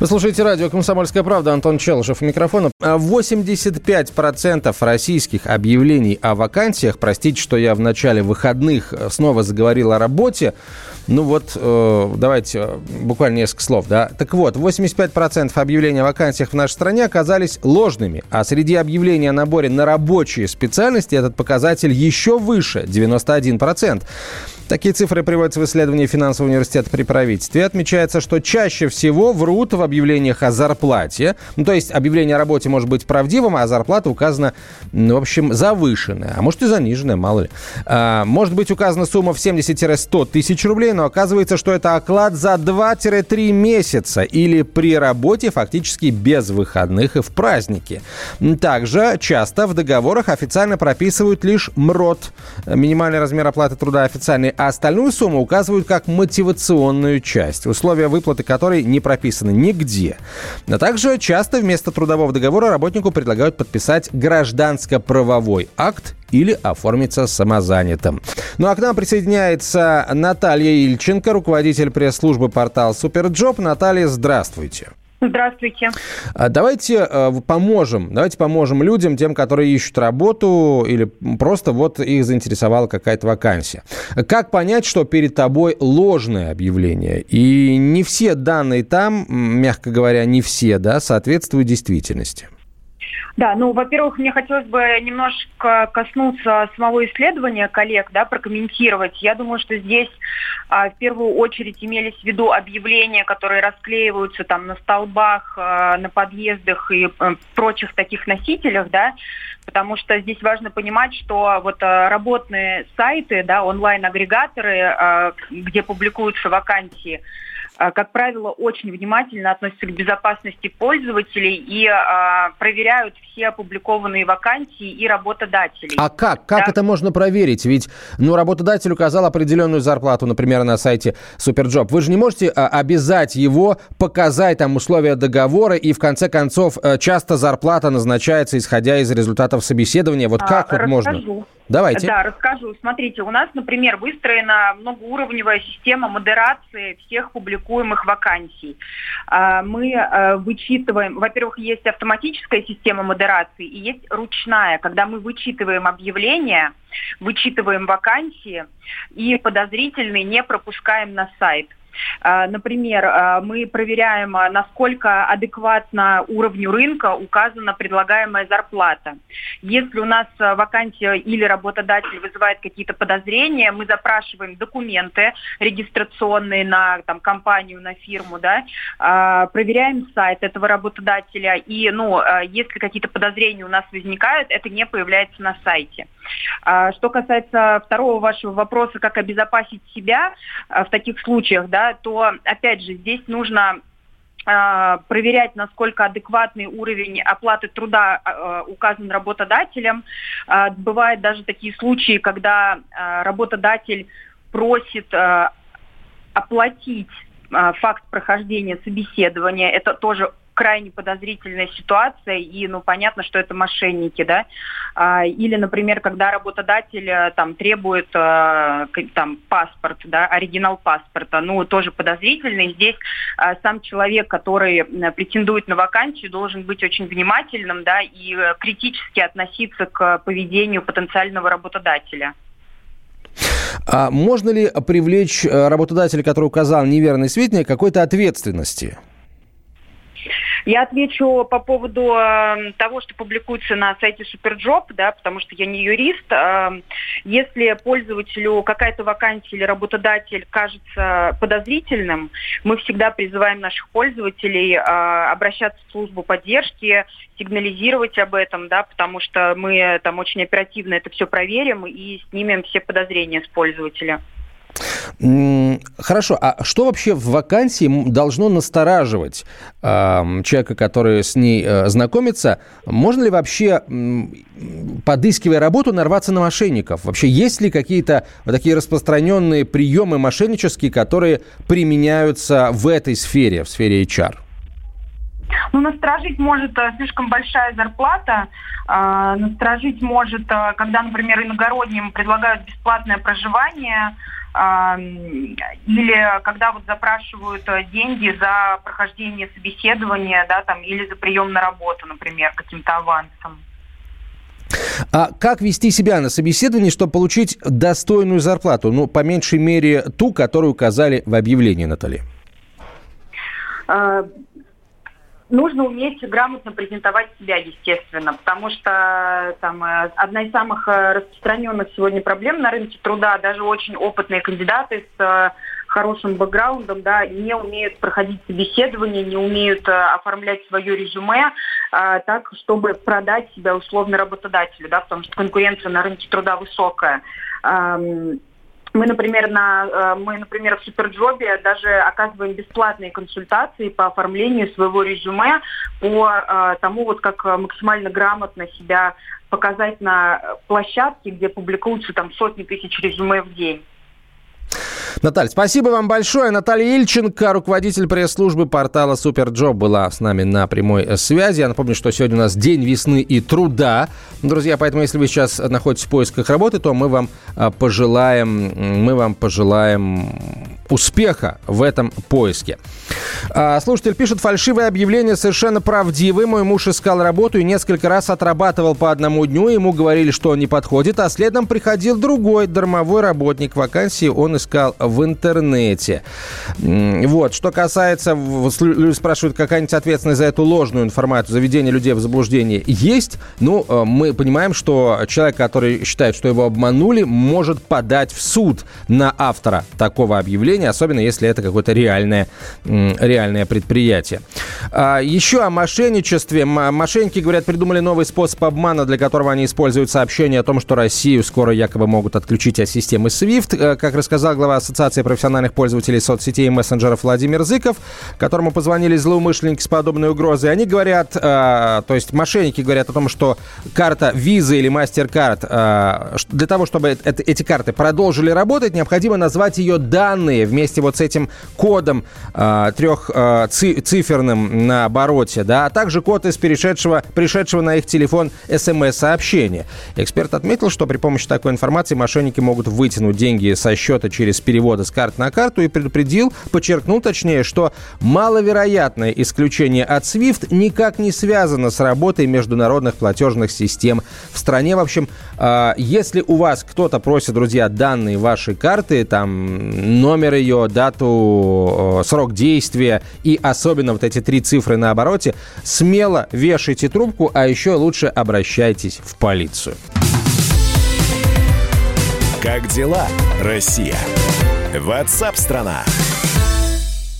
Вы слушаете радио «Комсомольская правда». Антон Челышев у микрофона. 85% российских объявлений о вакансиях, простите, что я в начале выходных снова заговорил о работе, ну вот, э, давайте э, буквально несколько слов, да. Так вот, 85% объявлений о вакансиях в нашей стране оказались ложными, а среди объявлений о наборе на рабочие специальности этот показатель еще выше, 91%. Такие цифры приводятся в исследовании финансового университета при правительстве. Отмечается, что чаще всего врут в объявлениях о зарплате. Ну, то есть объявление о работе может быть правдивым, а зарплата указана, ну, в общем, завышенная. А может и заниженная, мало ли. А, может быть указана сумма в 70-100 тысяч рублей, но оказывается, что это оклад за 2-3 месяца или при работе фактически без выходных и в праздники. Также часто в договорах официально прописывают лишь МРОТ, минимальный размер оплаты труда официальный, а остальную сумму указывают как мотивационную часть, условия выплаты которой не прописаны нигде. А также часто вместо трудового договора работнику предлагают подписать гражданско-правовой акт или оформиться самозанятым. Ну а к нам присоединяется Наталья Ильченко, руководитель пресс-службы портал SuperJob. Наталья, здравствуйте. Здравствуйте. А Давайте э, поможем, давайте поможем людям, тем, которые ищут работу или просто вот их заинтересовала какая-то вакансия. Как понять, что перед тобой ложное объявление? И не все данные там, мягко говоря, не все, да, соответствуют действительности. Да, ну, во-первых, мне хотелось бы немножко коснуться самого исследования коллег, да, прокомментировать. Я думаю, что здесь а, в первую очередь имелись в виду объявления, которые расклеиваются там на столбах, а, на подъездах и а, прочих таких носителях, да, потому что здесь важно понимать, что вот а, работные сайты, да, онлайн-агрегаторы, а, где публикуются вакансии, как правило, очень внимательно относятся к безопасности пользователей и а, проверяют все опубликованные вакансии и работодателей. А как? Как да? это можно проверить? Ведь ну, работодатель указал определенную зарплату, например, на сайте SuperJob. Вы же не можете а, обязать его показать там условия договора, и в конце концов э, часто зарплата назначается, исходя из результатов собеседования. Вот как а, тут расскажу. можно? Давайте. Да, расскажу. Смотрите, у нас, например, выстроена многоуровневая система модерации всех публикуемых вакансий. А, мы э, вычитываем, во-первых, есть автоматическая система модерации и есть ручная, когда мы вычитываем объявления, вычитываем вакансии и подозрительные не пропускаем на сайт. А, например, а, мы проверяем, а, насколько адекватно уровню рынка указана предлагаемая зарплата. Если у нас вакансия или работодатель вызывает какие-то подозрения, мы запрашиваем документы регистрационные на там, компанию, на фирму, да, проверяем сайт этого работодателя, и ну, если какие-то подозрения у нас возникают, это не появляется на сайте. Что касается второго вашего вопроса, как обезопасить себя в таких случаях, да, то, опять же, здесь нужно а, проверять, насколько адекватный уровень оплаты труда а, указан работодателем. А, бывают даже такие случаи, когда работодатель просит оплатить факт прохождения собеседования. Это тоже крайне подозрительная ситуация, и, ну, понятно, что это мошенники, да. А, или, например, когда работодатель э, там требует э, там паспорт, да, оригинал паспорта, ну, тоже подозрительный. Здесь э, сам человек, который претендует на вакансию, должен быть очень внимательным, да, и критически относиться к поведению потенциального работодателя. А можно ли привлечь работодателя, который указал неверный сведения, какой-то ответственности? Я отвечу по поводу э, того, что публикуется на сайте SuperJob, да, потому что я не юрист. Э, если пользователю какая-то вакансия или работодатель кажется подозрительным, мы всегда призываем наших пользователей э, обращаться в службу поддержки, сигнализировать об этом, да, потому что мы там очень оперативно это все проверим и снимем все подозрения с пользователя. Хорошо, а что вообще в вакансии должно настораживать э, человека, который с ней э, знакомится? Можно ли вообще, э, подыскивая работу, нарваться на мошенников? Вообще есть ли какие-то вот такие распространенные приемы мошеннические, которые применяются в этой сфере, в сфере HR? Ну, насторожить может э, слишком большая зарплата, э, насторожить может, э, когда, например, иногородним предлагают бесплатное проживание, или когда вот запрашивают э, деньги за прохождение собеседования, да, там, или за прием на работу, например, каким-то авансом. А как вести себя на собеседовании, чтобы получить достойную зарплату? Ну, по меньшей мере, ту, которую указали в объявлении, Наталья. А, нужно уметь грамотно презентовать себя, естественно, потому что там э, одна из самых э, распространенных сегодня проблем на рынке труда, даже очень опытные кандидаты с э, хорошим бэкграундом, да, не умеют проходить собеседование, не умеют оформлять свое резюме так, чтобы продать себя условно работодателю, да, потому что конкуренция на рынке труда высокая. Мы, например, на, э, мы, например, в Суперджобе даже оказываем бесплатные консультации по оформлению своего резюме, по э, тому, вот как максимально грамотно себя показать на площадке, где публикуются там сотни тысяч резюме в день. Наталья, спасибо вам большое. Наталья Ильченко, руководитель пресс-службы портала SuperJob, была с нами на прямой связи. Я напомню, что сегодня у нас День весны и труда. Друзья, поэтому если вы сейчас находитесь в поисках работы, то мы вам а, пожелаем, мы вам пожелаем успеха в этом поиске. А, слушатель пишет, фальшивое объявление совершенно правдивое. Мой муж искал работу и несколько раз отрабатывал по одному дню. Ему говорили, что он не подходит, а следом приходил другой дармовой работник. Вакансии он искал в интернете. Вот. Что касается, люди спрашивают, какая-нибудь ответственность за эту ложную информацию, заведение людей в заблуждение есть. Ну, э, мы понимаем, что человек, который считает, что его обманули, может подать в суд на автора такого объявления, особенно если это какое-то реальное, реальное предприятие. А, еще о мошенничестве. Мошенники, говорят, придумали новый способ обмана, для которого они используют сообщение о том, что Россию скоро якобы могут отключить от системы SWIFT. Э, как рассказал глава Ассоциации профессиональных пользователей соцсетей и мессенджеров Владимир Зыков, которому позвонили злоумышленники с подобной угрозой. Они говорят, э, то есть мошенники говорят о том, что карта Visa или MasterCard, э, для того, чтобы эти карты продолжили работать, необходимо назвать ее данные вместе вот с этим кодом э, трехциферным э, на обороте, да, а также код из перешедшего, пришедшего на их телефон смс-сообщения. Эксперт отметил, что при помощи такой информации мошенники могут вытянуть деньги со счета через перевод перевода с карт на карту и предупредил, подчеркнул точнее, что маловероятное исключение от SWIFT никак не связано с работой международных платежных систем в стране. В общем, а, если у вас кто-то просит, друзья, данные вашей карты, там номер ее, дату, срок действия и особенно вот эти три цифры на обороте, смело вешайте трубку, а еще лучше обращайтесь в полицию. Как дела, Россия? Ватсап-страна! страна